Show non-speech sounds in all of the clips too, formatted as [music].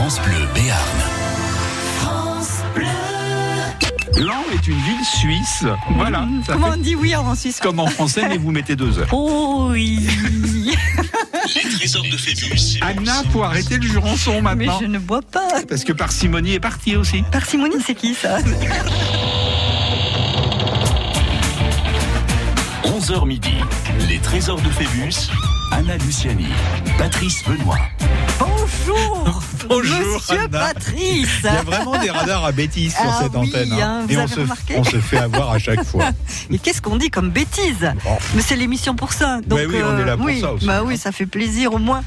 France Bleu Béarn. Lan est une ville suisse. Voilà. ça Comment fait on dit oui en Suisse comme en français, mais vous mettez deux heures. Oh oui Les trésors de Phébus. Anna, faut arrêter le jurançon Mais maintenant. je ne bois pas Parce que parcimonie est partie aussi. Parcimonie, c'est qui ça 11h midi. Les trésors de Phébus. Anna Luciani. Patrice Benoît. Bonjour [laughs] Bonjour, Monsieur Anna. Patrice Il y a vraiment des radars à bêtises sur Ah cette oui, antenne. hein, vous Et on avez se, remarqué on se fait avoir à chaque fois. [laughs] Mais qu'est-ce qu'on dit comme bêtise Bon. Mais c'est l'émission pour ça. Donc, oui, on est là pour oui, ça aussi, Bah hein. oui, ça fait plaisir au moins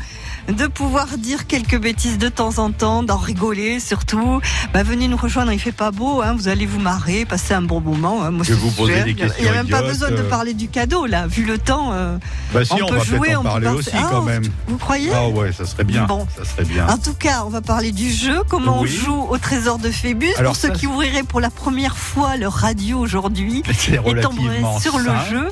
de pouvoir dire quelques bêtises de temps en temps, d'en rigoler surtout. Bah, venez nous rejoindre, il fait pas beau, hein, vous allez vous marrer, passer un bon moment. hein. Moi, Je vous poser des a- Il n'y a questions même pas besoin de euh. parler du cadeau là, vu le temps. euh, Bah si, on, on, peut va jouer, on en peut parler passer- aussi Ah, quand même. Vous croyez? Ah ouais, ça serait bien. Bon. Ça serait bien. En tout cas, on va parler du jeu, comment Oui. on joue au trésor de Phébus. Alors pour ceux qui ouvriraient pour la première fois leur radio aujourd'hui et tomberaient sur le jeu.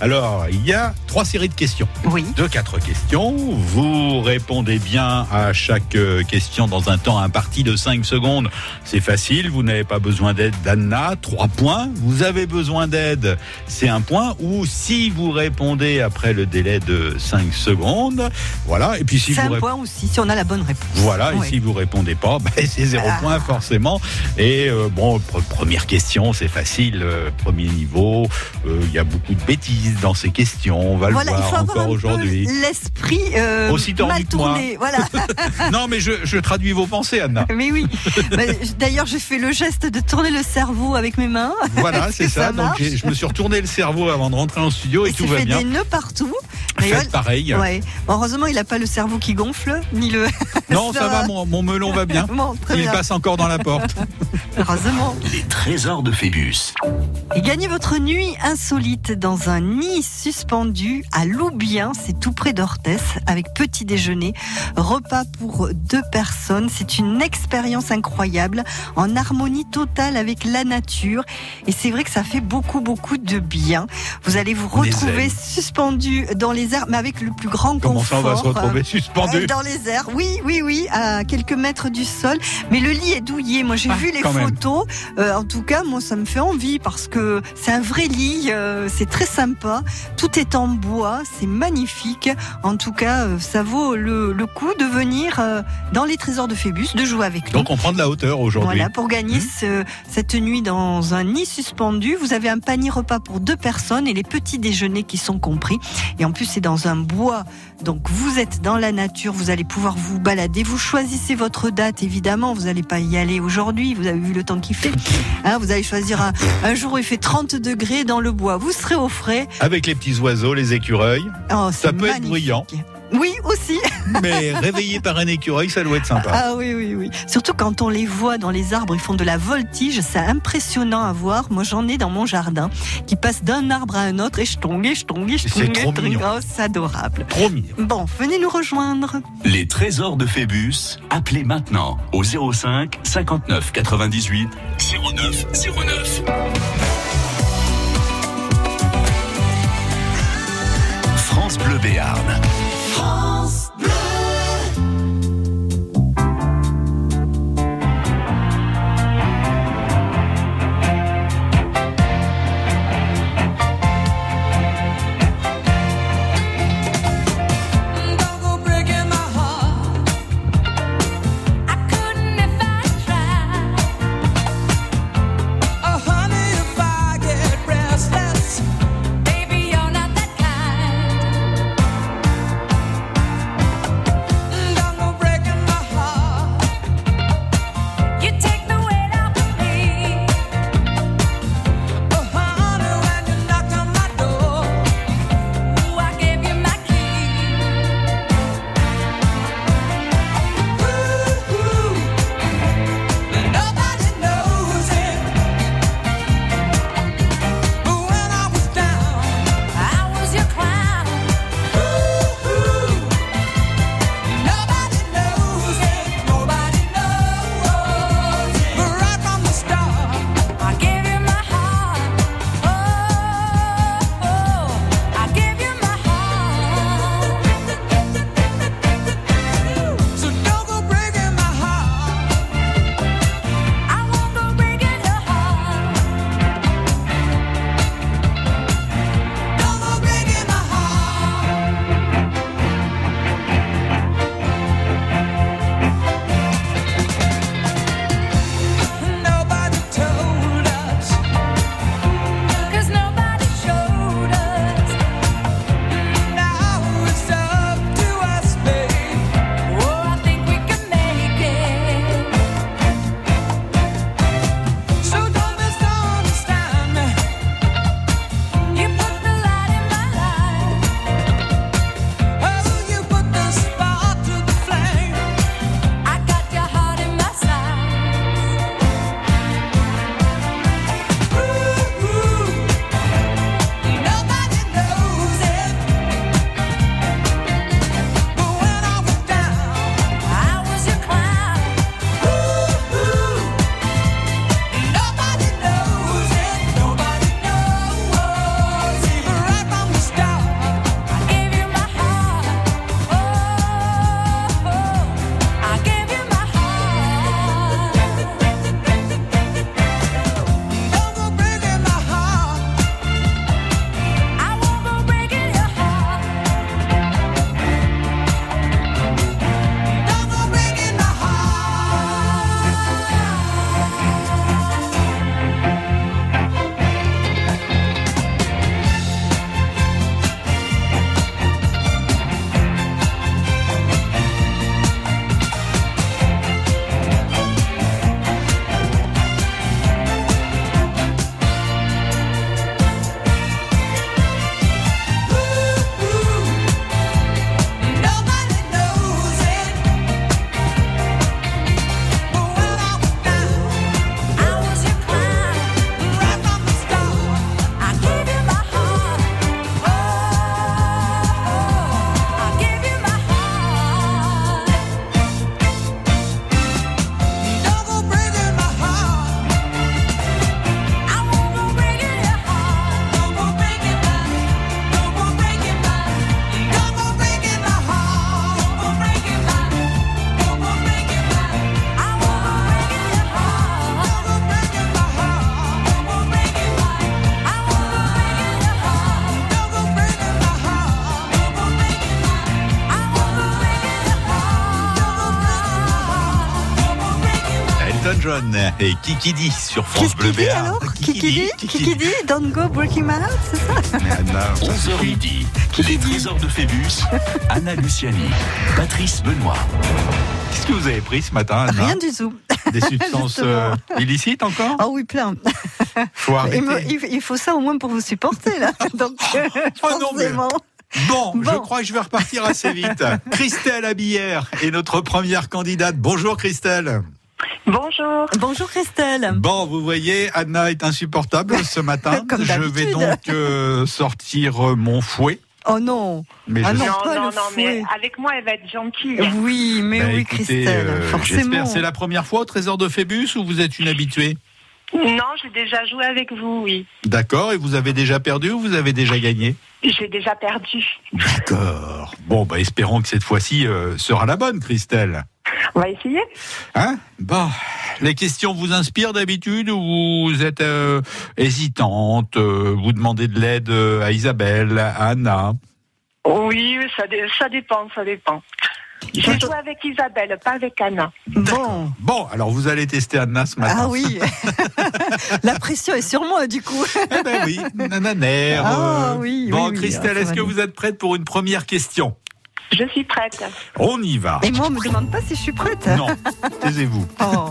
Alors, il y a trois séries de questions. Oui. Deux, quatre questions. Vous répondez bien à chaque euh, question dans un temps imparti de 5 secondes. C'est facile, vous n'avez pas besoin d'aide d'Anna. Trois points. Vous avez besoin d'aide, c'est un point. Ou si vous répondez après le délai de 5 secondes, voilà. Et puis si C'est vous un point aussi, si on a la bonne réponse. Voilà, et si vous répondez pas, [laughs] bah, c'est zéro Ah. point forcément. Et euh, bon, pr- première question, c'est facile, euh, premier niveau. Euh, Il y a beaucoup de bêtises dans ces questions. On va Voilà, le voir encore aujourd'hui. l'esprit euh, Aussi tordu moi. Voilà. [laughs] Non, mais je, je traduis vos pensées, Anna. [laughs] Mais oui. Mais D'ailleurs, j'ai fait le geste de tourner le cerveau avec mes mains. Voilà, [laughs] c'est ça. ça Donc je me suis retourné le cerveau avant de rentrer en studio et, tout va fait bien. des nœuds partout. Faites pareil. Ouais. Heureusement, il n'a pas le cerveau qui gonfle, ni le. [laughs] Non, Ça ça va. mon, mon melon va bien. [laughs] Bon, très Il bien. passe encore dans la porte. [laughs] Heureusement. Les trésors de Phébus. Et gagnez votre nuit insolite dans un nid suspendu à Loubien, c'est tout près d'Orthès, avec petit déjeuner, repas pour deux personnes. C'est une expérience incroyable, en harmonie totale avec la nature. Et c'est vrai que ça fait beaucoup, beaucoup de bien. Vous allez vous retrouver suspendu dans les airs, mais avec le plus grand Comment ça, confort. on va se retrouver Euh, suspendu dans les airs, oui, oui, oui, à quelques mètres du sol. Mais le lit est douillet. Moi, j'ai Ah, vu les photos. Euh, en tout cas, moi, ça me fait envie parce que c'est un vrai lit. euh, c'est très sympa. Tout est en bois. C'est magnifique. En tout cas, euh, ça vaut le, le coup de venir dans les trésors de Phébus, de jouer avec nous. Donc on prend de la hauteur aujourd'hui. Voilà, pour gagner Mmh. ce- cette nuit dans un nid suspendu, vous avez un panier repas pour deux personnes et les petits déjeuners qui sont compris. Et en plus, dans un bois. Donc, vous êtes dans la nature, vous allez pouvoir vous balader. Vous choisissez votre date, évidemment. Vous n'allez pas y aller aujourd'hui. Vous avez vu le temps qu'il fait. Hein, vous allez choisir un, un jour où il fait 30 degrés dans le bois. Vous serez au frais. Avec les petits oiseaux, les écureuils. Oh, Ça peut être bruyant. Oui, aussi. [laughs] Mais réveillé par un écureuil, ça doit être sympa. Ah oui, oui, oui. Surtout quand on les voit dans les arbres, ils font de la voltige, c'est impressionnant à voir. Moi, j'en ai dans mon jardin qui passent d'un arbre à un autre et je tombe, et je tombe, je C'est trop mignon. Oh, c'est adorable. Trop mignon. Bon, venez nous rejoindre. Les trésors de Phébus. Appelez maintenant au 05 59 98 09 09. France Bleu Béarn. Don't et Kikidi sur France Bleu Béarn. alors Kikidi Kikidi Don't go breaking my heart, c'est ça Anna, 11h midi. Les trésors de Phébus. Anna Luciani. Patrice Benoît. Qu'est-ce que vous avez pris ce matin, Anna Rien du tout. Des substances euh, illicites encore Ah oui, plein. Faut arrêter. Il, me- il- il faut ça au moins pour vous supporter, là. [laughs] Donc, euh, Oh non, mais- forcément. Bon, je Bon. crois que je vais repartir assez vite. [laughs] Christelle Abillère est notre première candidate. Bonjour Christelle. Bonjour. Bonjour Christelle. Bon, vous voyez, Anna est insupportable ce matin. [laughs] Comme je vais donc euh, sortir euh, mon fouet. Oh non. Mais Ah je non, non, pas non, le non, mais avec moi, elle va être gentille. Oui, mais Bah, oui, écoutez, Christelle, euh, forcément. J'espère. C'est la première fois au Trésor de Phébus ou vous êtes une habituée? Non, j'ai déjà joué avec vous, oui. D'accord. Et vous avez déjà perdu ou vous avez déjà gagné? J'ai déjà perdu. D'accord. Bon, bah espérons que cette fois-ci euh, sera la bonne, Christelle. On va essayer Hein? Bon, les questions vous inspirent d'habitude ou vous êtes euh, hésitante euh, Vous demandez de l'aide euh, à Isabelle, à Anna? Oui, ça, dé- ça dépend, ça dépend. J'ai joué avec Isabelle, pas avec Anna. Bon. Bon, alors vous allez tester Anna ce matin. Ah oui. [laughs] La pression est sur moi, du coup. [laughs] Eh ben oui, nananère. Ah oui, Bon, oui, Christelle, ah, est-ce que vous êtes prête pour une première question? Je suis prête. On y va. Et moi, on me demande pas si je suis prête. Non, taisez-vous. [laughs] Oh.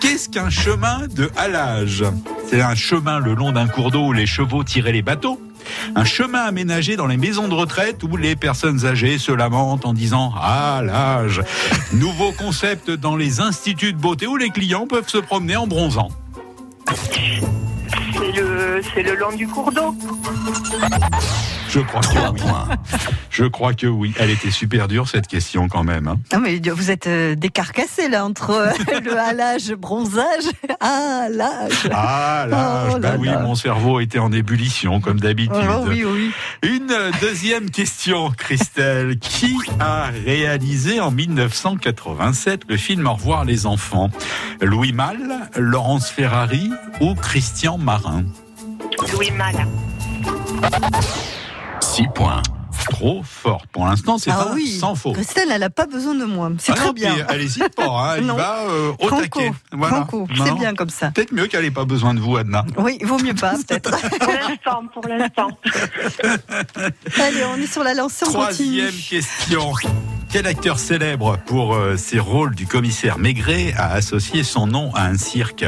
Qu'est-ce qu'un chemin de halage? C'est un chemin le long d'un cours d'eau où les chevaux tiraient les bateaux. Un chemin aménagé dans les maisons de retraite où les personnes âgées se lamentent en disant Ah l'âge Nouveau concept dans les instituts de beauté où les clients peuvent se promener en bronzant. C'est le, c'est le long du cours d'eau. Je crois que 3 oui. Je crois que oui. Elle était super dure cette question quand même. hein. Non, mais vous êtes euh, décarcassé là entre euh, [laughs] le halage, bronzage. [laughs] Ah, l'âge. Ah l'âge Oh Bah là oui, là. mon cerveau était en ébullition comme d'habitude. Oh, oui, oui. Une deuxième question, Christelle. Qui a réalisé en 1987 le film Au revoir les enfants? Louis Malle, Laurence Ferrari ou Christian Marin? Louis Mal. 6 points. Trop forte. Pour l'instant, c'est Ah pas oui. sans faux. Christelle, elle n'a pas besoin de moi. C'est Ah très non, bien. Elle hésite pas, hein, elle [laughs] va euh, au Franco, taquet. Voilà. Franco, Non, c'est bien comme ça. Peut-être mieux qu'elle n'ait pas besoin de vous, Adna. Oui, vaut mieux pas, [laughs] peut-être. Pour l'instant, pour l'instant. [laughs] Allez, on est sur la lancée, on Troisième continue. question. Quel acteur célèbre pour euh, ses rôles du commissaire Maigret a associé son nom à un cirque?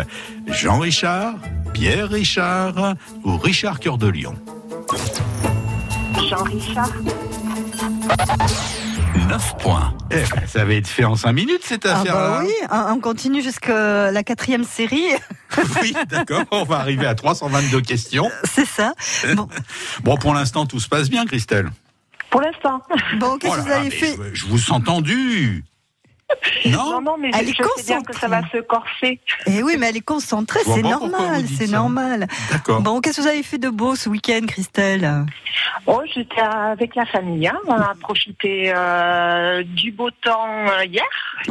Jean Richard, Pierre Richard ou Richard Cœur de Lion Jean-Richard. 9 points. Eh ben, ça avait été fait en cinq minutes cette Ah affaire-là. bah oui, on on continue jusqu'à la quatrième série, [laughs] Oui, d'accord. On va arriver à 322 questions. c'est ça. Bon, [laughs] Bon, pour l'instant, tout se passe bien, Christelle. Pour l'instant. bon qu'est-ce Oh que vous là, avez fait je, je vous sens tendu. [laughs] Non, Non, non, mais Elle je, est je sais bien que ça va se corser. Eh oui, mais elle est concentrée, c'est normal, c'est normal. D'accord. Bon, qu'est-ce que vous avez fait de beau ce week-end, Christelle? Oh, j'étais avec la famille. hein. On a profité euh, du beau temps euh, hier.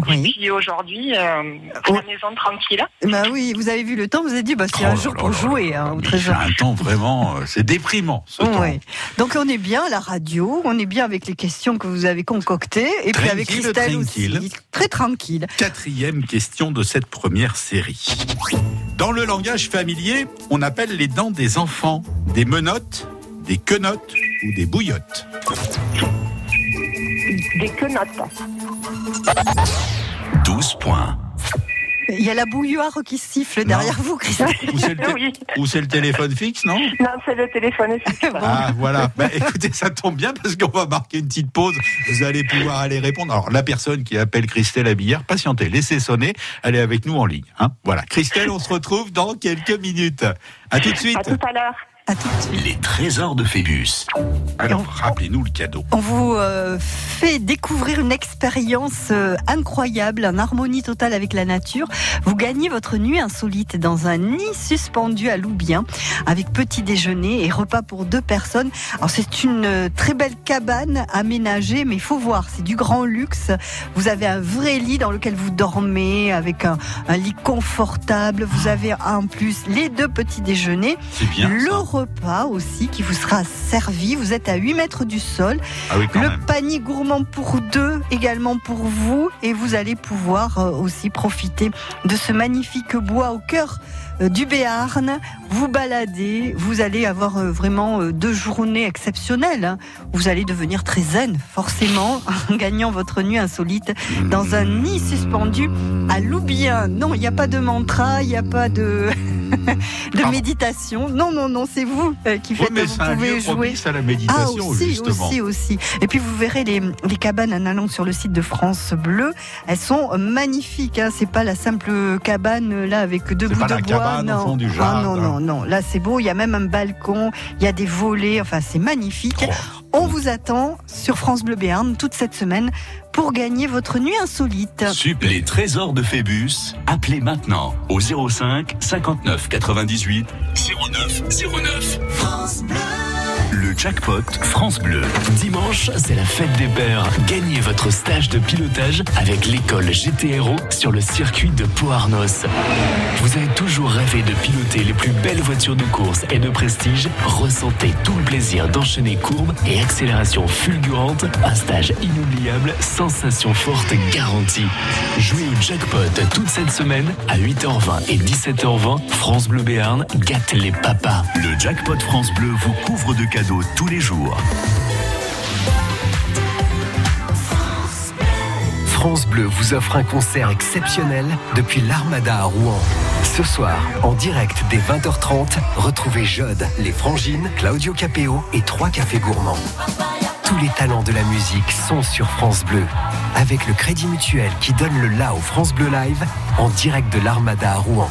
Oui. Et puis aujourd'hui, euh, à la maison tranquille. Bah oui, vous avez vu le temps, vous avez dit, bah c'est Oh un jour pour jouer hein, au trésor. C'est un temps vraiment, euh, c'est déprimant ce temps. Ouais. Donc on est bien à la radio, on est bien avec les questions que vous avez concoctées, et puis avec Christelle tranquille. aussi, très tranquille. Quatrième question de cette première série. Dans le langage familier, on appelle les dents des enfants des menottes, des quenottes ou des bouillottes. Des quenottes. 12 points. Il y a la bouilloire qui siffle derrière vous, Christelle. Ou c'est le, té- Oui. ou c'est le téléphone fixe, non? Non, c'est le téléphone. fixe. Ah voilà. Bah, écoutez, ça tombe bien parce qu'on va marquer une petite pause. Vous allez pouvoir aller répondre. Alors la personne qui appelle Christelle Abillère, patientez, laissez sonner. Elle est avec nous en ligne. Hein voilà. Christelle, on se retrouve dans quelques minutes. À tout de suite. À tout à l'heure. À tout de suite. Les trésors de Phébus. Alors rappelez-nous le cadeau. On vous euh, fait découvrir une expérience euh, incroyable, en harmonie totale avec la nature. Vous gagnez votre nuit insolite dans un nid suspendu à Loubien, avec petit déjeuner et repas pour deux personnes. Alors c'est une euh, très belle cabane aménagée, mais il faut voir, c'est du grand luxe. Vous avez un vrai lit dans lequel vous dormez, avec un, un lit confortable. Vous avez en plus les deux petits déjeuners, C'est bien. le ça. Repas aussi qui vous sera servi. Vous êtes à 8 mètres du sol. Ah oui, Le même. panier gourmand pour deux également pour vous et vous allez pouvoir euh, aussi profiter de ce magnifique bois au cœur du Béarn. Vous balader, vous allez avoir euh, vraiment euh, deux journées exceptionnelles. hein. Vous allez devenir très zen, forcément, [laughs] en gagnant votre nuit insolite dans un nid suspendu à Loubien. Non, il n'y a pas de mantra, il n'y a pas de, [laughs] de Ah. méditation. Non, non, non, c'est vous euh, qui Oui, faites. mais vous un pouvez lieu jouer. à la Ah méditation, aussi, justement. aussi, aussi. Et puis vous verrez les, les cabanes en allant sur le site de France Bleu. Elles sont magnifiques. Hein. C'est pas la simple cabane euh, là avec deux bouts de bois. Cabane au non. fond du Ah, non, non, non. Là c'est beau. Il y a même un balcon. Il y a des volets. Enfin c'est magnifique. Oh. On vous attend sur France Bleu Béarn toute cette semaine pour gagner votre nuit insolite. Super. Les trésors de Phébus, appelez maintenant au 05 59 98 09 09. Le jackpot France Bleu. Dimanche, c'est la fête des pères. Gagnez votre stage de pilotage avec l'école GTRO sur le circuit de Pau-Arnos. Vous avez toujours rêvé de piloter les plus belles voitures de course et de prestige? Ressentez tout le plaisir d'enchaîner courbes et accélération fulgurante. Un stage inoubliable, sensation forte garantie. Jouez au jackpot toute cette semaine à 8h20 et 17h20. France Bleu Béarn gâte les papas. Le jackpot France Bleu vous couvre de cadeaux tous les jours. France Bleu vous offre un concert exceptionnel depuis l'Armada à Rouen. Ce soir, en direct dès 20h30, retrouvez Jode, les Frangines, Claudio Capéo et trois cafés gourmands. Tous les talents de la musique sont sur France Bleu. Avec le Crédit Mutuel qui donne le la au France Bleu Live en direct de l'Armada à Rouen.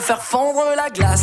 Faire fondre la glace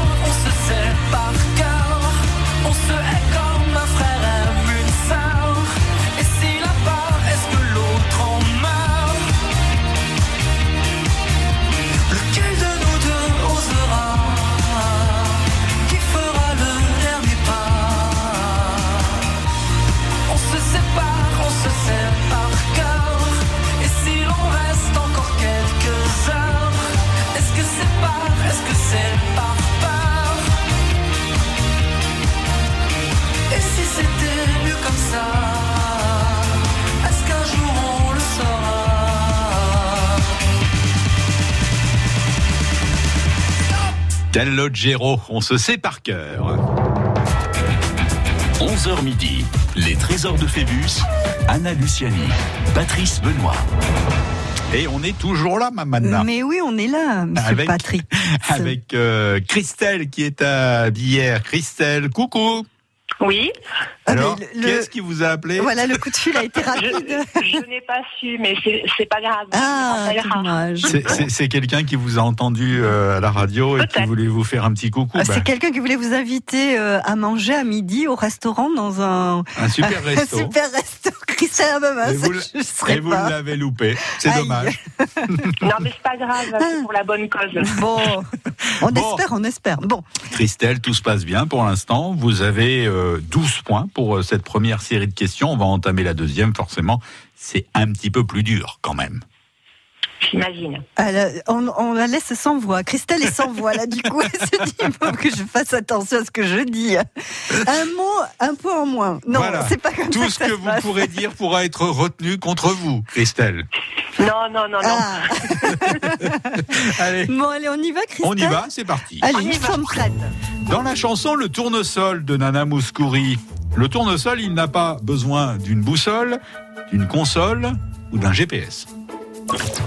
on se Gero, on se sait par cœur. 11h midi, les trésors de Phébus, Anna Luciani, Patrice Benoît. Et on est toujours là, Mamana. Mais oui, on est là, monsieur Avec- Patrick. [laughs] Avec euh, Christelle qui est à Bière. Christelle, coucou. Oui, Ah, Alors, le- qu'est-ce qui vous a appelé Voilà, le coup de fil a été je, rapide. je n'ai pas su, mais c'est pas grave. Ah. C'est- quelqu'un qui vous a entendu euh, à la radio et qui voulait vous faire un petit coucou. Ah, Ben, C'est quelqu'un qui voulait vous inviter euh, à manger à midi au restaurant dans un, un super [laughs] un resto. super resto. Christelle ah, bah, bah, Et vous, je et vous pas. l'avez loupé. C'est Aïe. dommage. [laughs] Non, mais c'est pas grave, c'est pour la bonne cause. Bon, [laughs] on Bon. espère, on espère. Bon, Christelle, tout se passe bien pour l'instant. Vous avez euh, 12 points pour euh, cette première série de questions. On va entamer la deuxième, forcément. C'est un petit peu plus dur quand même. J'imagine. on, on la laisse sans voix. Christelle est sans voix là. Du coup, [laughs] elle se dit il faut que je fasse attention à ce que je dis. Un mot, un point en moins. Non, Voilà. c'est pas comme ça Tout ce que vous passe. pourrez dire pourra être retenu contre vous, Christelle. Non, non, non, non. Ah. [laughs] [laughs] Allez, Bon, allez, on y va, Christelle. on y va, c'est parti. Allez, On y nous va. sommes prêtes. Dans la chanson Le tournesol de Nana Mouskouri, le tournesol, il n'a pas besoin d'une boussole, d'une console ou d'un GPS.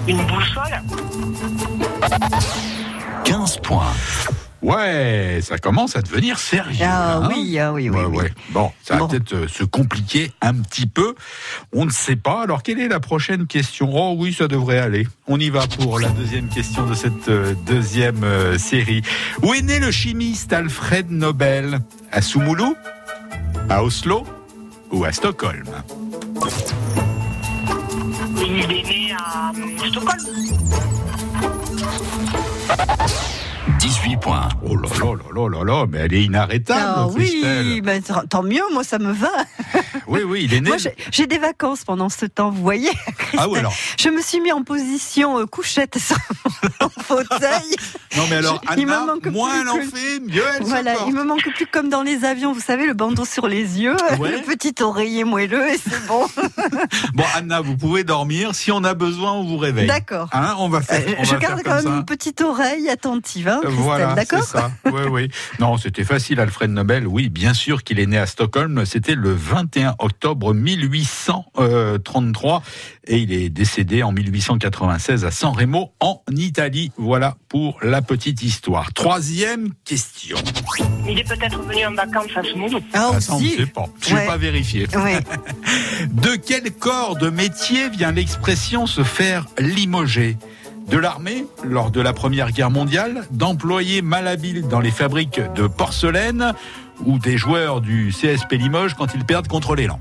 Une boussole 15 points. Ouais, ça commence à devenir sérieux. Ah hein oui, ah oui, oui. Ouais, oui. ouais. Bon, ça va Bon. peut-être euh, se compliquer un petit peu. On ne sait pas. Alors, quelle est la prochaine question? Oh oui, ça devrait aller. On y va pour la deuxième question de cette euh, deuxième euh, série. Où est né le chimiste Alfred Nobel? À Soumoulou? À Oslo? Ou à Stockholm? Il est né à euh, Stockholm. 18 points. Oh là là là là là là, mais elle est inarrêtable, Ah oui, ben, tant- tant mieux, moi ça me va. [laughs] Oui, oui, il est né. Moi j'ai- j'ai des vacances pendant ce temps, vous voyez. Christelle. Ah oui, alors. Je me suis mis en position euh, couchette sur mon [laughs] fauteuil. Non, mais alors, Je- [laughs] il me Anna, manque moins plus elle en fait, mieux elle Voilà, il me manque plus comme dans les avions, vous savez, le bandeau sur les yeux, [laughs] Ouais. le petit oreiller moelleux et c'est bon. [laughs] Bon, Anna, vous pouvez dormir. Si on a besoin, on vous réveille. D'accord. Hein, on va faire. Euh, on je va garde faire quand même ça. une petite oreille attentive, hein, Christelle, Voilà, c'est d'accord ça. Oui, oui. Non, c'était facile, Alfred Nobel. Oui, bien sûr qu'il est né à Stockholm. C'était le 21 octobre 1833 et il est décédé en 1896 à San Remo en Italie. Voilà pour la petite histoire. Troisième question. Il est peut-être venu en vacances à Soumoulou. Ah, Ah, on ne aussi. sait pas. Je n'ai Ouais. pas vérifié. Ouais. [laughs] De quel corps de métier vient l'expression se faire limoger? De l'armée, lors de la Première Guerre mondiale, d'employés malhabiles dans les fabriques de porcelaine ou des joueurs du CSP Limoges quand ils perdent contre l'élan?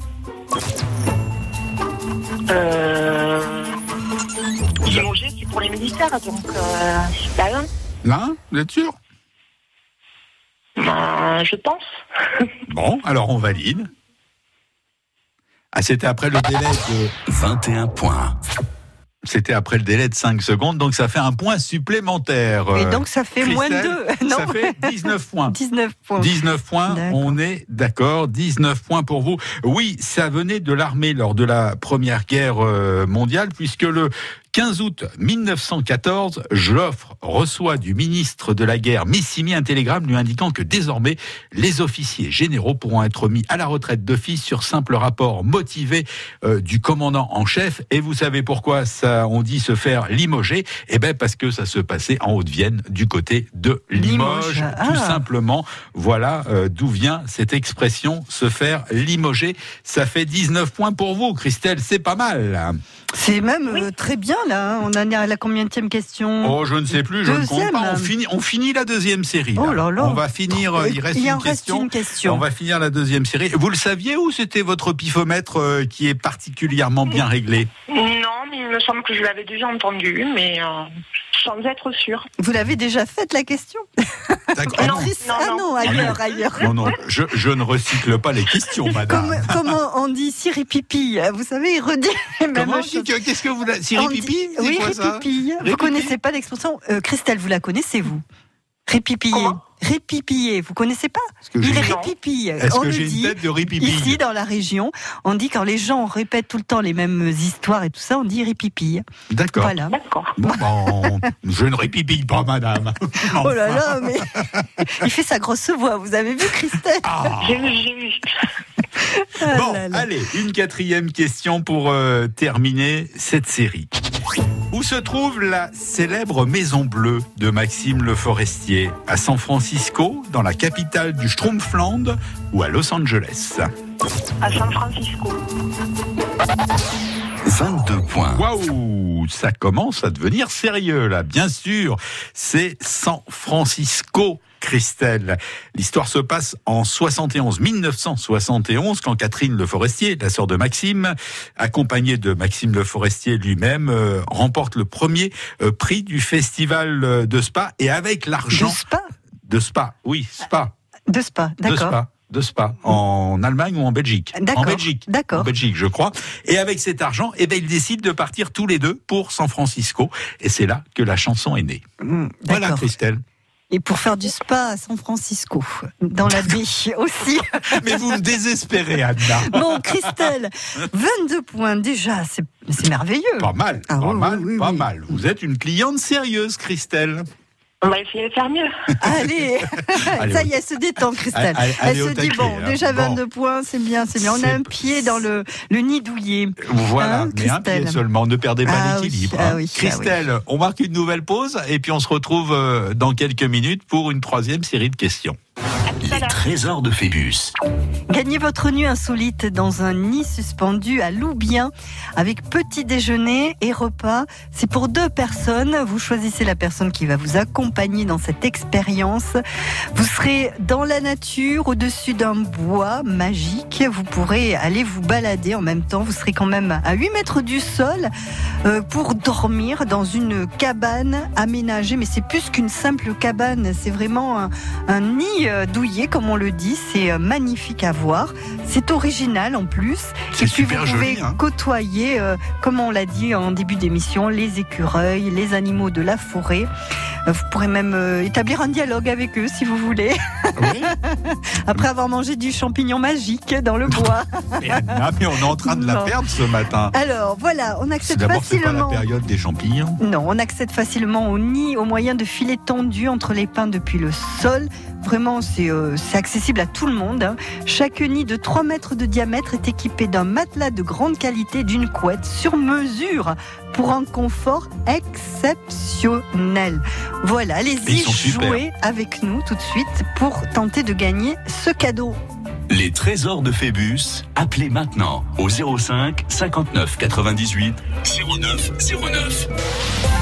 Euh... Limogé, c'est pour les militaires, donc euh, c'est pas. Là, vous êtes sûr? Ben, je pense. [laughs] Bon, alors on valide. Ah, c'était après le délai de 21 points. C'était après le délai de 5 secondes, donc ça fait un point supplémentaire. Et Euh, donc ça fait moins de Christelle, deux. [laughs] Non, Ça fait 19 points. 19 points. 19 points, on est d'accord, 19 points pour vous. Oui, ça venait de l'armée lors de la Première Guerre euh, mondiale, puisque le 15 août 1914, Joffre reçoit du ministre de la Guerre Missimi un télégramme lui indiquant que désormais les officiers généraux pourront être mis à la retraite d'office sur simple rapport motivé euh, du commandant en chef. Et vous savez pourquoi ça on dit se faire limoger? Eh ben parce que ça se passait en Haute-Vienne du côté de Limoges, Limoges. tout Ah. simplement. Voilà euh, d'où vient cette expression se faire limoger. Ça fait 19 points pour vous, Christelle, c'est pas mal. C'est même euh, très bien là. hein. On en est à la combienième question Oh, je ne sais plus, je ne compte Deuxième. pas. On finit, on finit la deuxième série. Oh là là. On va finir, euh, il reste Il une en reste question. une question. On va finir la deuxième série. Vous le saviez ou c'était votre pifomètre euh, qui est particulièrement bien réglé? Non, mais il me semble que je l'avais déjà entendu, mais euh, sans être sûr. Vous l'avez déjà faite la question? D'accord. Ah Non, non. Ah non. ailleurs, ailleurs. Non, non, je, je ne recycle pas les questions, madame. Comme, comment on dit Siri Pipi? Vous savez, il redit les mêmes Comment que- Qu'est-ce que vous... Siri On dit- Pipi C'est Oui, quoi ça? Vous Ripipi connaissez pas l'expression Euh, Christelle, vous la connaissez, vous? Ripipi. Comment? Répipiller. Vous connaissez pas Il répipille. Est-ce On que le j'ai dit. une tête de ripipi Ici, dans la région, on dit quand les gens répètent tout le temps les mêmes histoires et tout ça, on dit répipille. D'accord. Voilà. D'accord. Bon, bon, je ne répipille pas, madame. [laughs] Oh là là, mais il fait sa grosse voix. Vous avez vu, Christelle Ah. J'ai vu, j'ai vu. Ah Bon, là là. allez, une quatrième question pour euh, terminer cette série. Où se trouve la célèbre Maison Bleue de Maxime Le Forestier? À San Francisco, dans la capitale du Schtroumpfland ou à Los Angeles? À San Francisco. 22 points. Waouh, ça commence à devenir sérieux là. Bien sûr, c'est San Francisco. Christelle. L'histoire se passe en 71, 1971, quand Catherine Le Forestier, la sœur de Maxime, accompagnée de Maxime Le Forestier lui-même, euh, remporte le premier euh, prix du festival euh, de Spa et avec De l'argent Spa? De Spa, oui, Spa, De Spa, de d'accord. Spa, de Spa, en Allemagne ou en Belgique D'accord, En Belgique. En d'accord. Belgique, je crois. Et avec cet argent, eh ben, ils décident de partir tous les deux pour San Francisco. Et c'est là que la chanson est née. Hmm, Voilà. Christelle. Et pour faire du spa à San Francisco, dans la baie [laughs] aussi. Mais vous me désespérez, Anna. Bon, Christelle, 22 points déjà, c'est merveilleux. Pas mal, Ah pas oui, mal, oui, oui, pas mal. Vous êtes une cliente sérieuse, Christelle. On va essayer de faire mieux. [laughs] Allez, [laughs] ça y est, elle se détend, Christelle. Allez, Elle allez se dit, taquet, bon, hein. déjà Bon. 22 points, c'est bien, c'est bien. On a un pied dans le, le nid douillet. Voilà, Hein, mais un pied seulement, ne perdez pas Ah oui, l'équilibre. ah hein. oui, ah Christelle, on marque une nouvelle pause et puis on se retrouve euh, dans quelques minutes pour une troisième série de questions. Les trésors de Phébus. Gagnez votre nuit insolite dans un nid suspendu à Loubien avec petit déjeuner et repas. C'est pour deux personnes. Vous choisissez la personne qui va vous accompagner dans cette expérience. Vous serez dans la nature, au-dessus d'un bois magique. Vous pourrez aller vous balader en même temps. Vous serez quand même à 8 mètres du sol euh, pour dormir dans une cabane aménagée. Mais c'est plus qu'une simple cabane. C'est vraiment un, un nid euh, douillet, comme on le dit. C'est euh, magnifique à voir. C'est original en plus. C'est Et puis super vous pouvez joli, hein. côtoyer, euh, comme on l'a dit en début d'émission, les écureuils, les animaux de la forêt. Euh, Vous pourrez même euh, établir un dialogue avec eux si vous voulez, [laughs] après avoir mangé du champignon magique dans le bois. Et Anna, mais on est en train de la Non. perdre ce matin. Alors voilà, on accède c'est pas la facilement. période des champignons? Non, on accède facilement au nid au moyen de filets tendus entre les pins depuis le sol. Vraiment, c'est euh, accessible à tout le monde. hein. Chaque nid de 3 mètres de diamètre est équipé d'un matelas de grande qualité, d'une couette sur mesure pour un confort exceptionnel. Voilà, allez-y, jouez avec nous tout de suite pour tenter de gagner ce cadeau. Les trésors de Phébus. Appelez maintenant au 05 59 98 09 09.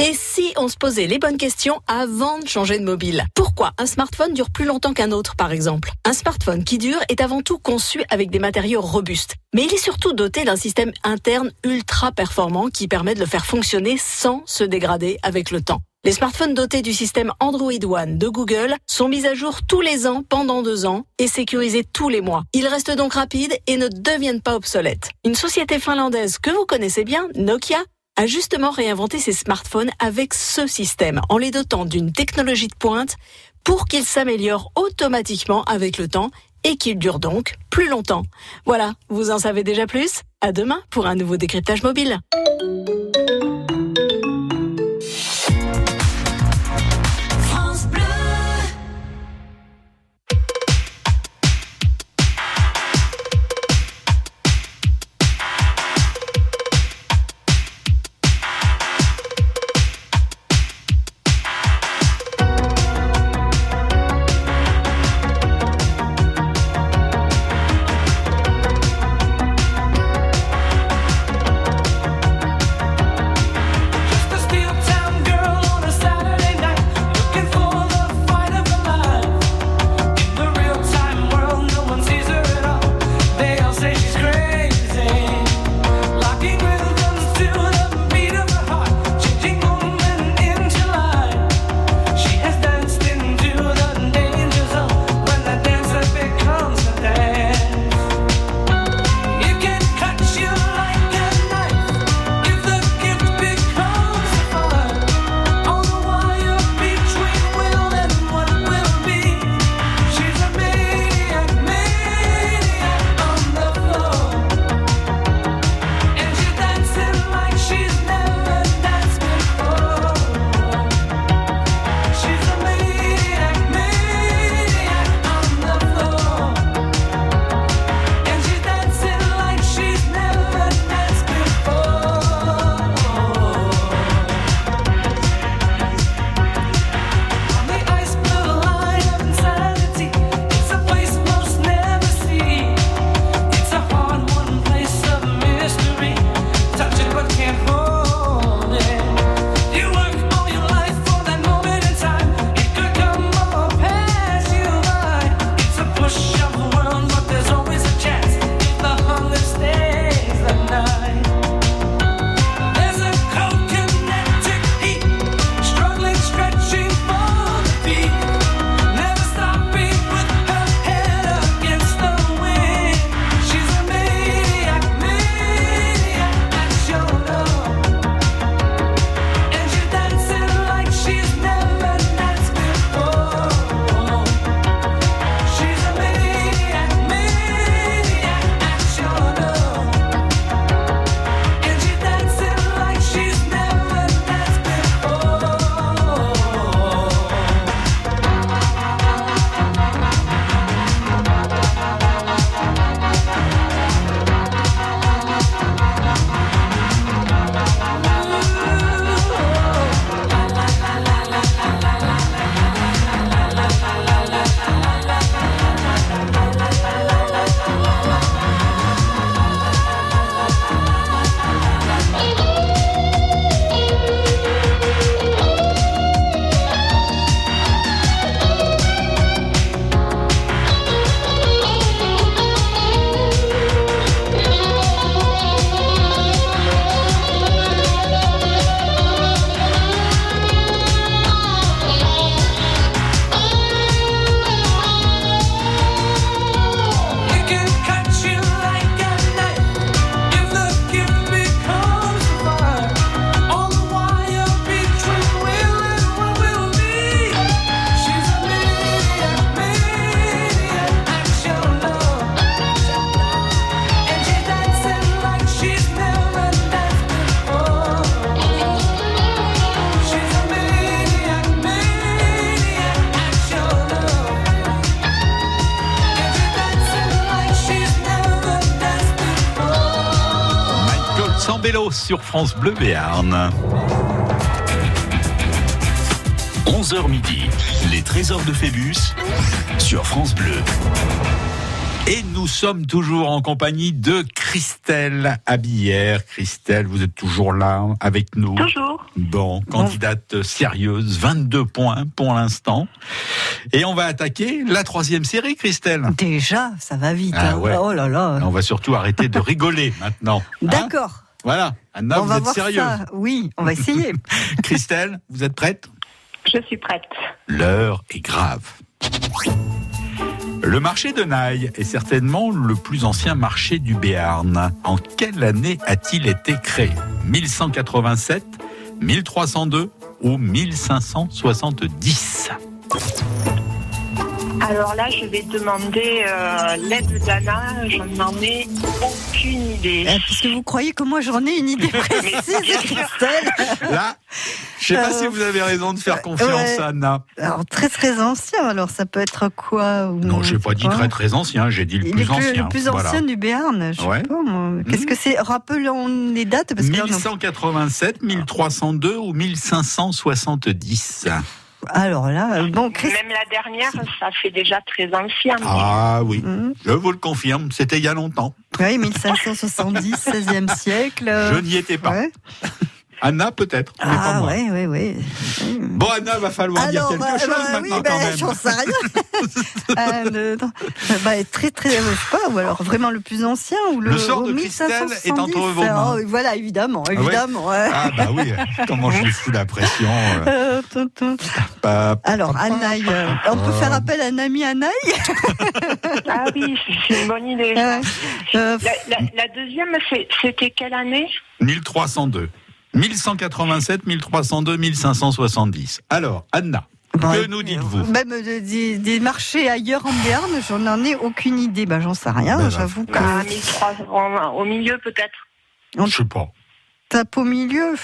Et si on se posait les bonnes questions avant de changer de mobile? Pourquoi un smartphone dure plus longtemps qu'un autre, par exemple? Un smartphone qui dure est avant tout conçu avec des matériaux robustes. Mais il est surtout doté d'un système interne ultra performant qui permet de le faire fonctionner sans se dégrader avec le temps. Les smartphones dotés du système Android One de Google sont mis à jour tous les ans pendant deux ans et sécurisés tous les mois. Ils restent donc rapides et ne deviennent pas obsolètes. Une société finlandaise que vous connaissez bien, Nokia, a justement réinventé ses smartphones avec ce système, en les dotant d'une technologie de pointe pour qu'ils s'améliorent automatiquement avec le temps et qu'ils durent donc plus longtemps. Voilà, vous en savez déjà plus? À demain pour un nouveau décryptage mobile. Sur France Bleu Béarn. 11h midi, les trésors de Phébus sur France Bleu. Et nous sommes toujours en compagnie de Christelle Abillère. Christelle, vous êtes toujours là avec nous. Toujours. Bon, candidate sérieuse, 22 points pour l'instant. Et on va attaquer la troisième série, Christelle. Déjà, ça va vite. Ah hein. ouais. Oh là là. On va surtout arrêter de rigoler [laughs] maintenant. Hein D'accord. Voilà. Anna, on vous va êtes voir sérieuse. ça. Oui, on va essayer. [laughs] [laughs] Christelle, vous êtes prête? Je suis prête. L'heure est grave. Le marché de Naï est certainement le plus ancien marché du Béarn. En quelle année a-t-il été créé? 1187, 1302 ou 1570 Alors là, je vais demander euh, l'aide d'Anna. Je n'en ai aucune idée. Euh, Parce que vous croyez que moi j'en ai une idée [laughs] précise. Christelle [laughs] Là, je sais pas Euh, si vous avez raison de faire confiance ouais. à Anna. Alors très très ancien, alors ça peut être quoi ou- Non, je pas sais dit très très ancien, j'ai dit le Il plus ancien. le plus Voilà. ancien du Béarn, je sais Ouais. pas moi. Qu'est-ce que c'est? Rappelons les dates parce que là, on a- 1187, 1302 ou 1570 Alors là, euh, bon, Christ... Même la dernière, ça fait déjà très ancien. Ah oui, Mhm. je vous le confirme, c'était il y a longtemps. Oui, 1570, 16e siècle. euh, Je n'y étais pas. ouais. Anna peut-être, mais pas Ah moi. ouais, ouais, ouais. Bon Anna, va falloir Alors, dire quelque bah, chose bah, maintenant oui, bah, quand même. j'en sais rien. [laughs] Euh, le- bah, très, très, euh, je sais pas, ou alors vraiment le plus ancien ou le. Le sort de Christelle est 1570. entre vos mains. Oh, voilà, évidemment, ouais évidemment. ouais. Ah bah oui, comment je lui fous la pression. euh, [laughs] Euh, pas- Alors, Anaï, euh, on peut faire appel à un ami Anaï [laughs] Ah oui, c'est une bonne idée. Euh, La, la- la deuxième, c'était quelle année? 1302. 1187, 1302, 1570. Alors, Anna, bon, que euh, nous dites-vous? Même euh, des, des marchés ailleurs en Béarn, j'en en ai aucune idée. Ben, j'en sais rien, Ben, j'avoue que. Ah, 1300, au milieu peut-être. Je sais pas. Tape au milieu.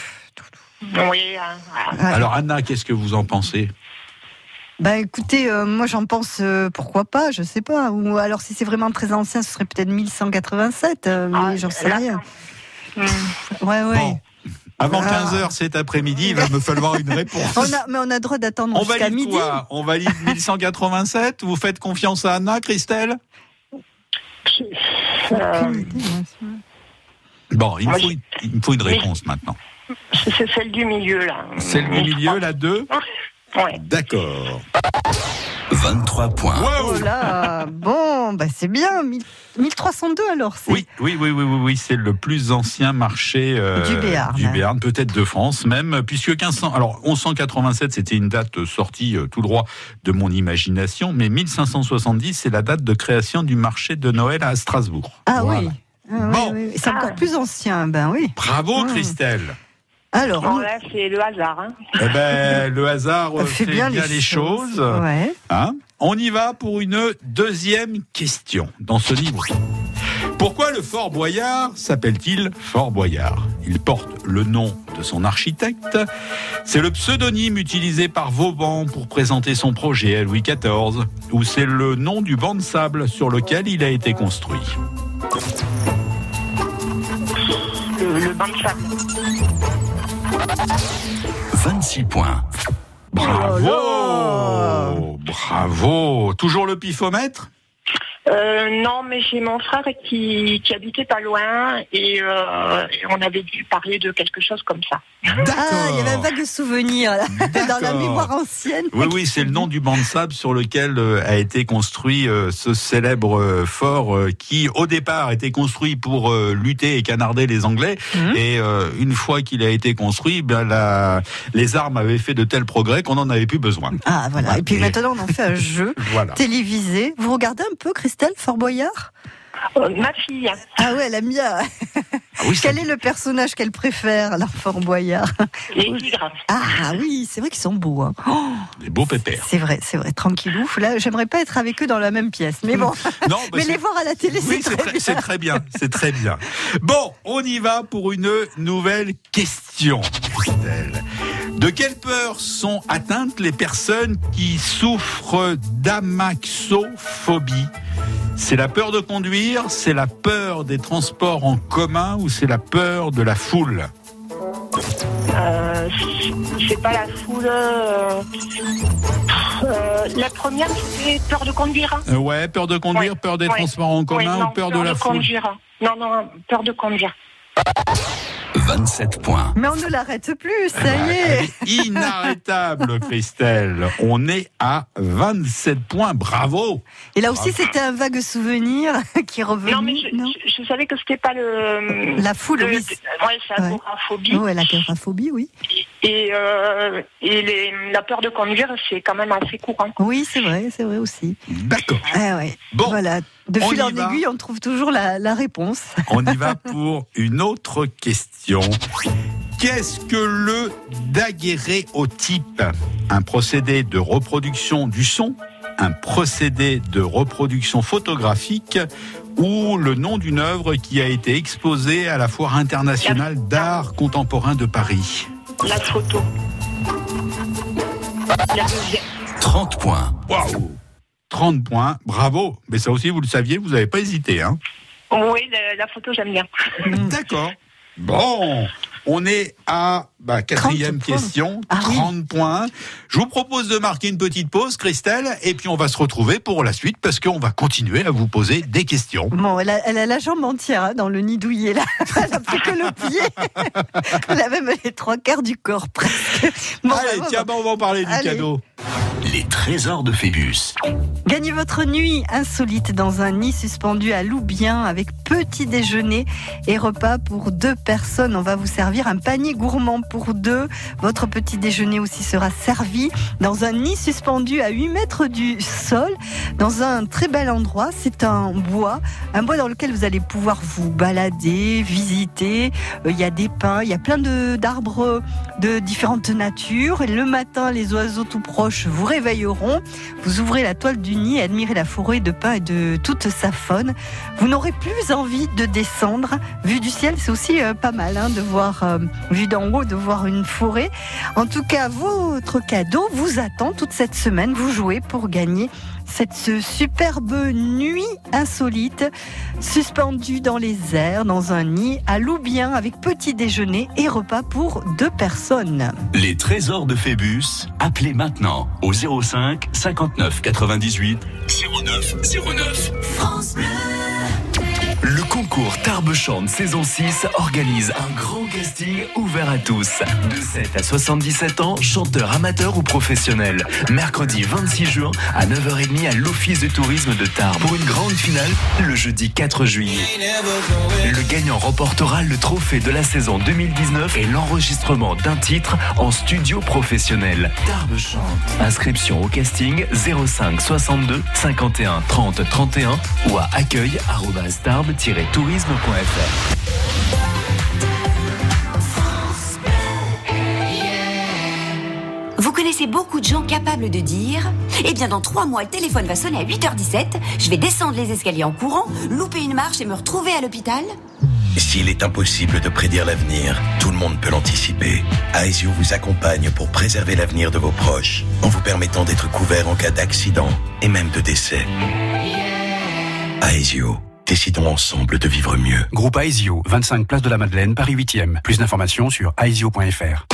Oui, ah, ah. Ouais. Alors Anna, qu'est-ce que vous en pensez? Bah écoutez, euh, moi j'en pense euh, pourquoi pas, je sais pas. Ou alors si c'est vraiment très ancien, ce serait peut-être 1187, euh, mais Ah, j'en sais là, rien. Hmm. Ouais, ouais. Bon, avant Ah. 15h cet après-midi, il va me falloir une réponse. [laughs] On a, mais on a droit d'attendre On jusqu'à valide midi. quoi? On valide 1187 Vous faites confiance à Anna, Christelle? Euh. Bon, il me faut, une- il me faut une réponse maintenant. c'est celle du milieu là. Celle du milieu, la 2 [laughs] Ouais. D'accord. 23 points. Oh là, bon, bah c'est bien. 1000 1302 alors. c'est- Oui, oui, oui, oui, oui, oui, c'est le plus ancien marché euh, Du Béarn. du Béarn, peut-être de France même, puisque 1500, alors 1187 c'était une date sortie euh, tout droit de mon imagination, mais 1570 c'est la date de création du marché de Noël à Strasbourg. Ah Voilà. oui. Ah, Bon. oui, oui. C'est Ah. encore plus ancien, ben oui. Bravo Ah. Christelle. Alors, Bon on là, c'est le hasard. Hein. Eh ben, le hasard [laughs] fait bien, les, choses. Ouais. Hein On y va pour une deuxième question dans ce livre. Pourquoi le Fort Boyard s'appelle-t-il Fort Boyard? Il porte le nom de son architecte. C'est le pseudonyme utilisé par Vauban pour présenter son projet à Louis XIV. Ou c'est le nom du banc de sable sur lequel il a été construit. Le, le banc de sable. 26 points. Bravo. Bravo. Toujours le pifomètre? Euh, non, mais j'ai mon frère qui, qui habitait pas loin et, euh, et on avait dû parler de quelque chose comme ça. Ah, il y avait un vague souvenir là, [laughs] dans la mémoire ancienne. Oui, oui, c'est le nom du banc de sable sur lequel euh, a été construit euh, ce célèbre fort qui, au départ, était construit pour lutter et canarder les Anglais. Mhm. Et euh, une fois qu'il a été construit, ben, la, les armes avaient fait de tels progrès qu'on n'en avait plus besoin. Ah voilà. Et puis Et- maintenant on en fait un [laughs] jeu Voilà. télévisé. Vous regardez un peu Christelle Fort Boyard Euh, ma fille, Ah ouais, elle aime bien. Ah [laughs] oui, Quel est le personnage qu'elle préfère, la Fort Boyard les tigres. Ah oui, c'est vrai qu'ils sont beaux. hein. Oh, des beaux pépères. c'est vrai, c'est vrai, tranquillou. Là, j'aimerais pas être avec eux dans la même pièce, mais bon. [laughs] Non, [laughs] bah, mais les voir à la télé, Oui, c'est très très, bien. c'est très bien, c'est très bien. Bon, on y va pour une nouvelle question. De quelle peur sont atteintes les personnes qui souffrent d'amaxophobie? C'est la peur de conduire, c'est la peur des transports en commun ou c'est la peur de la foule? Euh, c'est pas la foule. euh, euh, la première, c'était peur de conduire. Euh, Ouais, peur de conduire, Ouais, peur des ouais. transports en commun Ouais, non, ou peur de la foule? conduire. Non, non, peur de conduire. 27 points. Mais on ne l'arrête plus, ça y Elle est. est inarrêtable, [laughs] Christelle. On est à 27 points. Bravo. Et là aussi, c'était un vague souvenir [laughs] qui revenu. Non, mais je, non je- je savais que c'était pas le. La foule, le- oui. Ouais, c'est la Ouais. Ouais, l'agoraphobie, oui. Et, euh, et les- la peur de conduire, c'est quand même assez courant. Oui, c'est vrai, c'est vrai aussi. D'accord. Ah ouais. Bon, voilà. De on fil y en va. aiguille, on trouve toujours la, la réponse. On y va pour [laughs] une autre question. Qu'est-ce que le daguerréotype? Un procédé de reproduction du son, un procédé de reproduction photographique ou le nom d'une œuvre qui a été exposée à la Foire internationale d'art contemporain de Paris La photo. La deuxième. 30 points. Waouh 30 points, bravo. Mais ça aussi, vous le saviez, vous n'avez pas hésité. Hein Oui, la, la photo, j'aime bien. D'accord. Bon, on est à bah, quatrième 30 points. question, Ah oui. 30 points. Je vous propose de marquer une petite pause, Christelle, et puis on va se retrouver pour la suite parce qu'on va continuer à vous poser des questions. Bon, elle a, elle a la jambe entière hein, dans le nid douillet, là. [laughs] Elle a plus que le pied. [laughs] Elle a même les trois quarts du corps, presque. Bon, Allez, bah, tiens, bon. bah, on va en parler du cadeau. Les trésors de Phébus. Gagnez votre nuit insolite dans un nid suspendu à Loubien avec petit déjeuner et repas pour deux personnes. On va vous servir un panier gourmand pour deux. Votre petit déjeuner aussi sera servi dans un nid suspendu à 8 mètres du sol, dans un très bel endroit. C'est un bois, un bois dans lequel vous allez pouvoir vous balader, visiter. Euh, Il y a des pins, il y a plein d'arbres de différentes natures. Le matin, les oiseaux tout proches vous réveilleront. Vous ouvrez la toile du nid admirez la forêt de pins et de toute sa faune. Vous n'aurez plus envie de descendre. Vue du ciel, c'est aussi euh, pas mal hein, de voir, euh, vue d'en haut, de voir une forêt. En tout cas, votre cadeau vous attend toute cette semaine. Vous jouez pour gagner cette ce superbe nuit insolite suspendue dans les airs, dans un nid à Loubien avec petit déjeuner et repas pour deux personnes. Les trésors de Phébus. Appelez maintenant au 05 59 98 09 09. Le concours Tarbes chante saison 6 organise un grand casting ouvert à tous. De 7 à 77 ans, chanteurs amateurs ou professionnels. Mercredi 26 juin à 9h30 à l'Office de tourisme de Tarbes. Pour une grande finale, le jeudi 4 juillet. Le gagnant remportera le trophée de la saison 2019 et l'enregistrement d'un titre en studio professionnel. Tarbes chante. Inscription au casting 05 62 51 30 31 ou à accueil-tarbes-tourisme.fr. Vous connaissez beaucoup de gens capables de dire Eh bien, dans trois mois, le téléphone va sonner à 8h17, je vais descendre les escaliers en courant, louper une marche et me retrouver à l'hôpital S'il est impossible de prédire l'avenir, tout le monde peut l'anticiper. Aesio vous accompagne pour préserver l'avenir de vos proches, en vous permettant d'être couvert en cas d'accident et même de décès. Aesio, décidons ensemble de vivre mieux. Groupe Aesio, 25 place de la Madeleine, Paris 8e. Plus d'informations sur aesio.fr.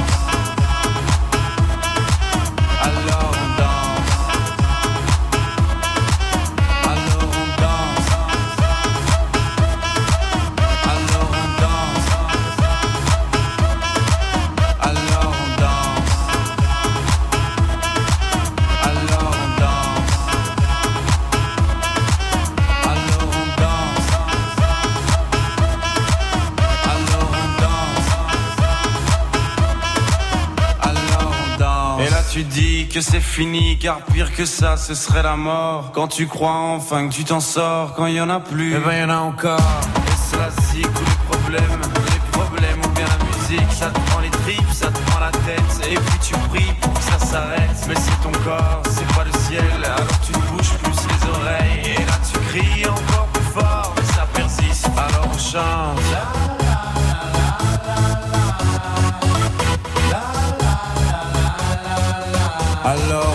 que c'est fini, car pire que ça, ce serait la mort. Quand tu crois enfin que tu t'en sors, quand il y en a plus, eh ben y en a encore. Et c'est la zik ou les problèmes, les problèmes ou bien la musique, ça te prend les tripes, ça te prend la tête, et puis tu pries pour que ça s'arrête. Mais c'est ton corps, c'est pas le ciel, alors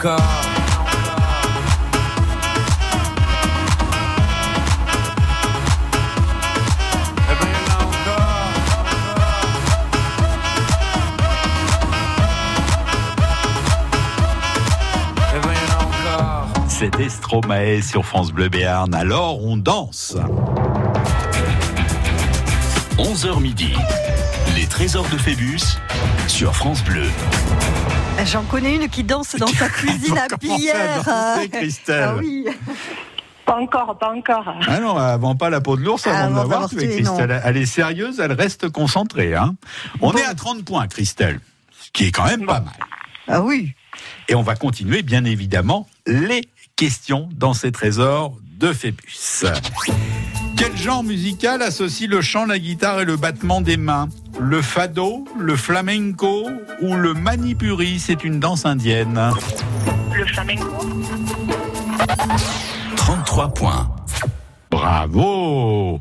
Encore. C'était Stromae sur France Bleu Béarn. Alors on danse. 11h midi. Les trésors de Phébus sur France Bleu. J'en connais une qui danse dans sa [laughs] cuisine à Pierre. danser, Christelle. Ah oui. Pas encore, pas encore. Ah non, avant pas la peau de l'ours, Ah, avant de avant l'avoir d'avoir tué, tué, non. Christelle. Elle est sérieuse, elle reste concentrée. Hein. On est à 30 points, Christelle, ce qui est quand même pas mal. Ah oui. Et on va continuer, bien évidemment, les questions dans ces trésors de Phébus. Quel genre musical associe le chant, la guitare et le battement des mains? Le fado, le flamenco ou le manipuri? C'est une danse indienne. Le flamenco 33 points. Bravo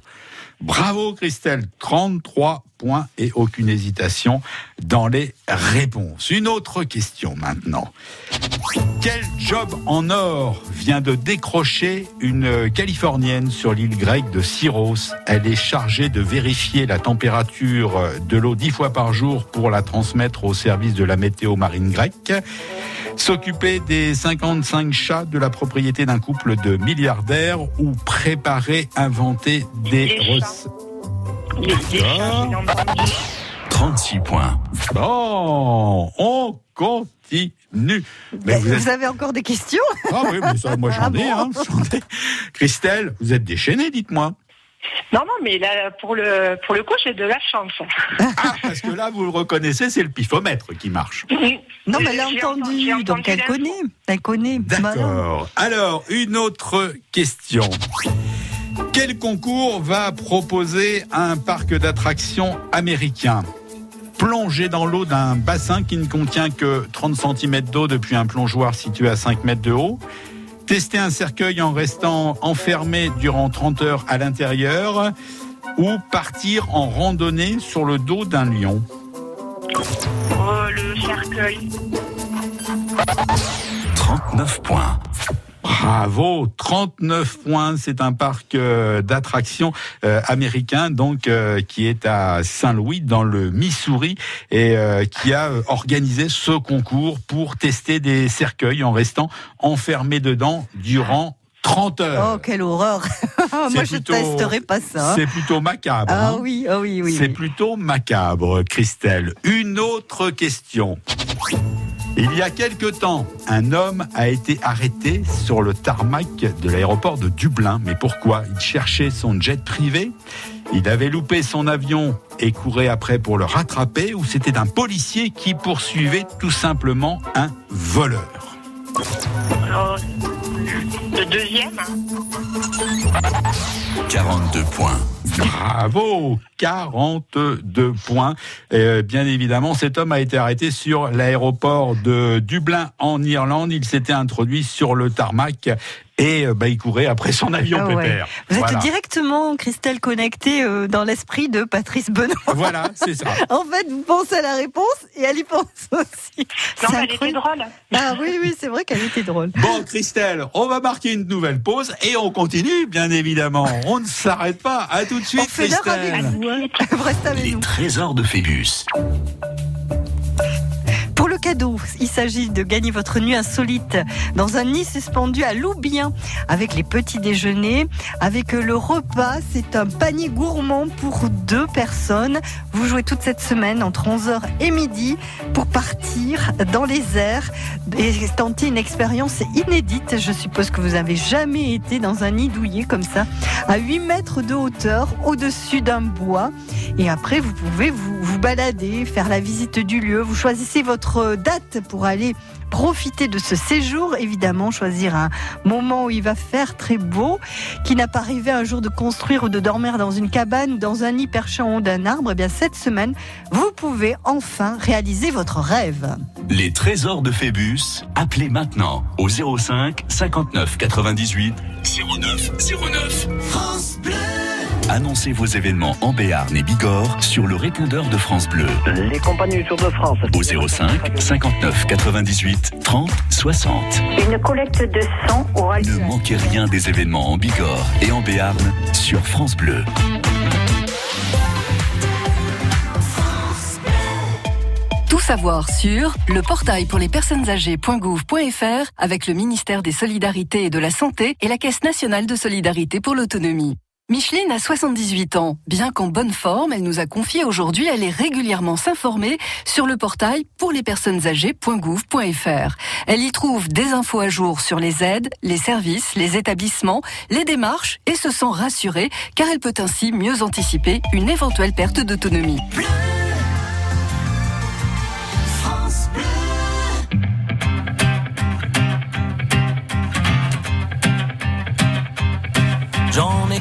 Bravo Christelle, 33 points et aucune hésitation dans les réponses. Une autre question maintenant. Quel job en or vient de décrocher une Californienne sur l'île grecque de Syros? Elle est chargée de vérifier la température de l'eau dix fois par jour pour la transmettre au service de la météo marine grecque. S'occuper des 55 chats de la propriété d'un couple de milliardaires ou préparer, inventer des recettes. 36 points. Bon, on continue. Mais vous, vous êtes... avez encore des questions Ah oui, mais ça, moi j'en Ah ai, bon hein, j'en ai. Christelle, vous êtes déchaînée, dites-moi. Non, non, mais là, pour le, pour le coup, j'ai de la chance. Ah, parce que là, vous le reconnaissez, c'est le pifomètre qui marche. Non, mais elle a entendu, donc elle connaît. Elle connaît. D'accord. Alors, une autre question. Quel concours va proposer un parc d'attractions américain Plonger dans l'eau d'un bassin qui ne contient que 30 cm d'eau depuis un plongeoir situé à 5 mètres de haut. Tester un cercueil en restant enfermé durant 30 heures à l'intérieur. Ou partir en randonnée sur le dos d'un lion. Oh, le cercueil. 39 points. Bravo, 39 points. C'est un parc euh, d'attractions euh, américain, donc euh, qui est à Saint-Louis dans le Missouri et qui a organisé ce concours pour tester des cercueils en restant enfermé dedans durant 30 heures. Oh, quelle horreur [laughs] Moi, C'est je plutôt- testerai pas ça. hein. C'est plutôt macabre. Ah hein. oui, ah oui, oui. C'est oui. plutôt macabre, Christelle. Une autre question. Il y a quelque temps, un homme a été arrêté sur le tarmac de l'aéroport de Dublin. Mais pourquoi? Il cherchait son jet privé il avait loupé son avion et courait après pour le rattraper ou c'était un policier qui poursuivait tout simplement un voleur? Le deuxième 42 points. Bravo 42 points. Euh, bien évidemment, cet homme a été arrêté sur l'aéroport de Dublin en Irlande. Il s'était introduit sur le tarmac et euh, bah, il courait après son avion Ah ouais. pépère. Vous êtes directement, Christelle, connectée euh, dans l'esprit de Patrice Benoît. Voilà, c'est ça. [laughs] En fait, vous pensez à la réponse et elle y pense aussi. Non, C'est mais elle était drôle. Ah oui, oui, c'est vrai qu'elle était drôle. Bon, Christelle, on va marquer une nouvelle pause et on continue, bien évidemment. On ne s'arrête pas. À tout de On suite, fait l'heure avec Christelle. vous. hein. Restez avec Les nous. trésors de Phébus. Cadeau, il s'agit de gagner votre nuit insolite dans un nid suspendu à Loubien avec les petits déjeuners, avec le repas. C'est un panier gourmand pour deux personnes. Vous jouez toute cette semaine entre 11h et midi pour partir dans les airs et tenter une expérience inédite. Je suppose que vous avez jamais été dans un nid douillet comme ça, à 8 mètres de hauteur, au-dessus d'un bois. Et après, vous pouvez vous, vous balader, faire la visite du lieu. Vous choisissez votre date pour aller profiter de ce séjour. Évidemment, choisir un moment où il va faire très beau. Qui n'a pas rêvé un jour de construire ou de dormir dans une cabane, dans un nid perché en haut d'un arbre Eh bien, cette semaine, vous pouvez enfin réaliser votre rêve. Les trésors de Phébus. Appelez maintenant au 05 59 98 09 09. France Bleu. Annoncez vos événements en Béarn et Bigorre sur le répondeur de France Bleu. Les compagnies du Tour de France. Au 05 59 98 30 60. Une collecte de sang aura Ne manquez rien des événements en Bigorre et en Béarn sur France Bleu. Tout savoir sur le portail pour les personnes âgées.gouv.fr avec le ministère des Solidarités et de la Santé et la Caisse nationale de solidarité pour l'autonomie. Micheline a 78 ans. Bien qu'en bonne forme, elle nous a confié aujourd'hui aller régulièrement s'informer sur le portail pour les personnes âgées.gouv.fr. Elle y trouve des infos à jour sur les aides, les services, les établissements, les démarches et se sent rassurée car elle peut ainsi mieux anticiper une éventuelle perte d'autonomie.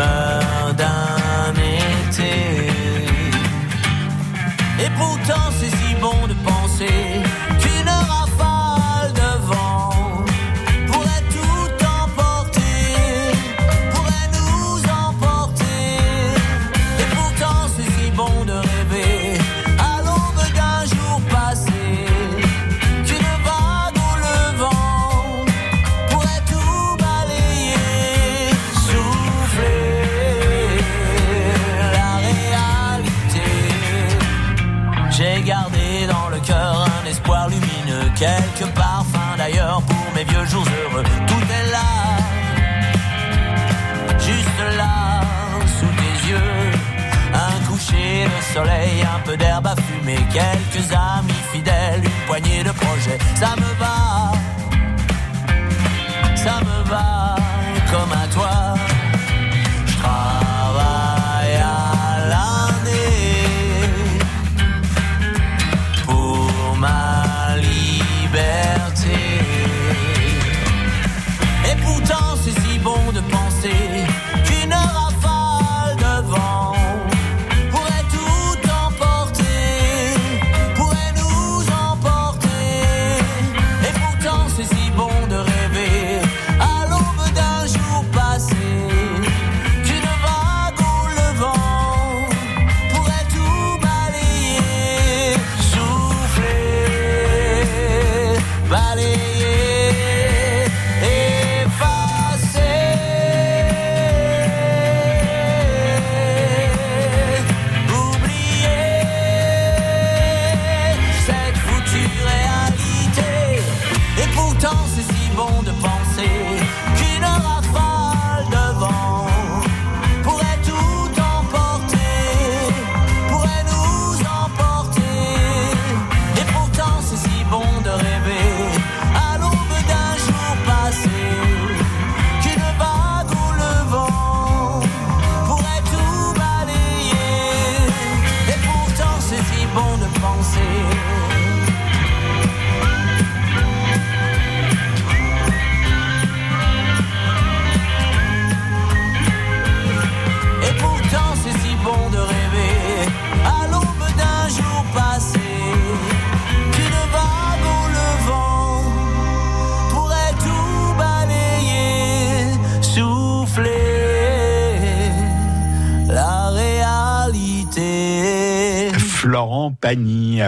l'humeur d'un été. Et pourtant c'est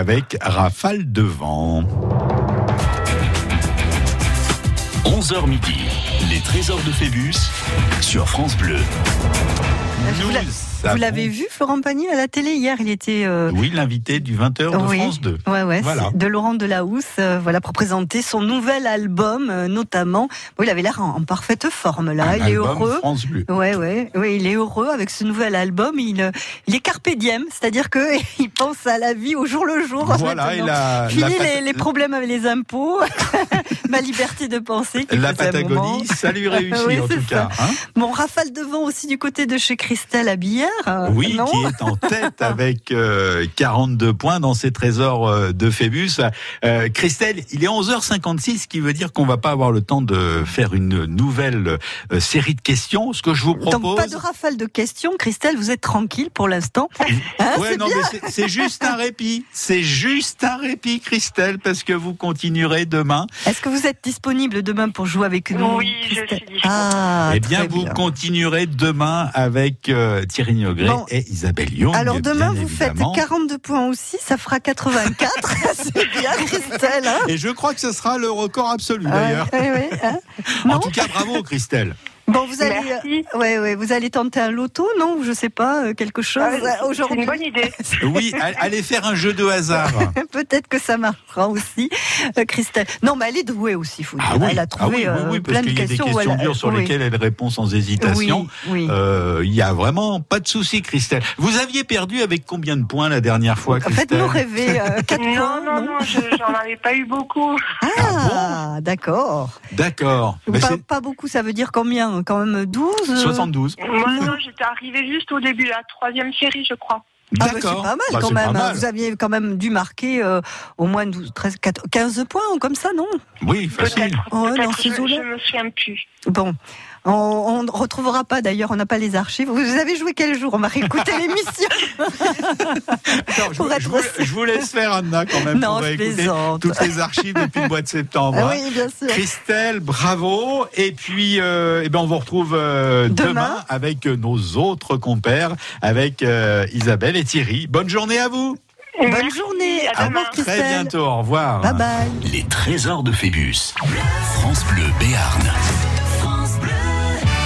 avec Rafale de vent. 11h midi, les trésors de Phébus sur France Bleu. Vous l'avez vu, Florent Pagny, à la télé hier Il était. euh, Oui, l'invité du 20h de oui. France 2. Ouais, ouais, Voilà. de Laurent Delahousse, euh, voilà, pour présenter son nouvel album, euh, notamment. Bon, il avait l'air en, en parfaite forme, là. Un il est heureux. France Bleu. Ouais, ouais, ouais, il est heureux avec ce nouvel album. Il, il est carpe diem, c'est-à-dire que [laughs] il pense à la vie au jour le jour. Voilà, il a- Fini la les, problèmes avec les impôts, [laughs] ma liberté de penser. La. Patagonie, ça lui [laughs] réussit Oui, en tout ça. cas. hein. Bon, rafale de vent aussi du côté de chez Christelle à Billère. euh, Oui, non qui est en tête [laughs] avec euh, 42 points dans ses trésors euh, de Phébus. Euh, Christelle, il est 11h56, ce qui veut dire qu'on va pas avoir le temps de faire une nouvelle euh, série de questions. Ce que je vous propose... Donc pas de rafale de questions, Christelle, vous êtes tranquille pour l'instant. [laughs] Hein, Ouais, non, bien. mais c'est- juste un répit. C'est juste un répit, Christelle, parce que vous continuerez demain. Est-ce que vous êtes disponible demain pour jouer avec nous Oui, je Christelle suis disponible. Ah, eh bien, vous continuerez demain avec euh, Thierry Niogret Bon. et Isabelle Young. Alors demain, vous faites évidemment. 42 points aussi, ça fera 84. [laughs] [laughs] c'est bien, Christelle. Hein Et je crois que ce sera le record absolu, Ouais, d'ailleurs. ouais, ouais, hein. En tout cas, bravo, Christelle. Bon, vous allez, Merci. euh, ouais, ouais, vous allez tenter un loto, non Je sais pas, euh, quelque chose Ah, euh, c'est aujourd'hui. une bonne idée. [laughs] Oui, all- allez faire un jeu de hasard. [laughs] Peut-être que ça marchera aussi, euh, Christelle. Non, mais elle est douée aussi, faut dire. Ah oui, Elle a ah trouvé oui, oui, euh, oui, parce plein de qu'il y a des questions. questions elle dures sur oui. lesquelles elle répond sans hésitation. Oui, oui. Euh, Il y a vraiment pas de souci, Christelle. Vous aviez perdu avec combien de points la dernière fois, Christelle? Faites-nous rêver. euh, [laughs] quatre Non, points, non, non, je- j'en avais pas eu beaucoup. Ah, d'accord. D'accord. Mais Pas, c'est pas beaucoup, ça veut dire combien Quand même 12 euh 72. Moi, non, j'étais arrivée juste au début de la troisième série, je crois. Ah bah, c'est D'accord. pas mal Bah, quand même. hein. mal. Vous aviez quand même dû marquer euh, au moins 12, 13, 14, 15 points ou comme ça, non? Oui, facile. Peut-être. Oh, peut-être, dans ces je, eaux-là. je me souviens plus. Bon. On ne retrouvera pas d'ailleurs, on n'a pas les archives. Vous avez joué quel jour On va réécouter l'émission. Je, Pour vous- être je vous, aussi- je vous laisse faire, Anna, quand même, Non, pour je écouter plaisante. toutes les archives depuis le mois de septembre. Ah hein. oui, bien sûr. Christelle, bravo. Et puis, euh, eh ben, on vous retrouve euh, demain. Demain. avec nos autres compères, avec euh, Isabelle et Thierry. Bonne journée à vous. Bonne Merci, journée. à Au revoir, demain. Très bientôt. Au revoir. Bye bye. Les trésors de Phébus. France Bleu Béarn.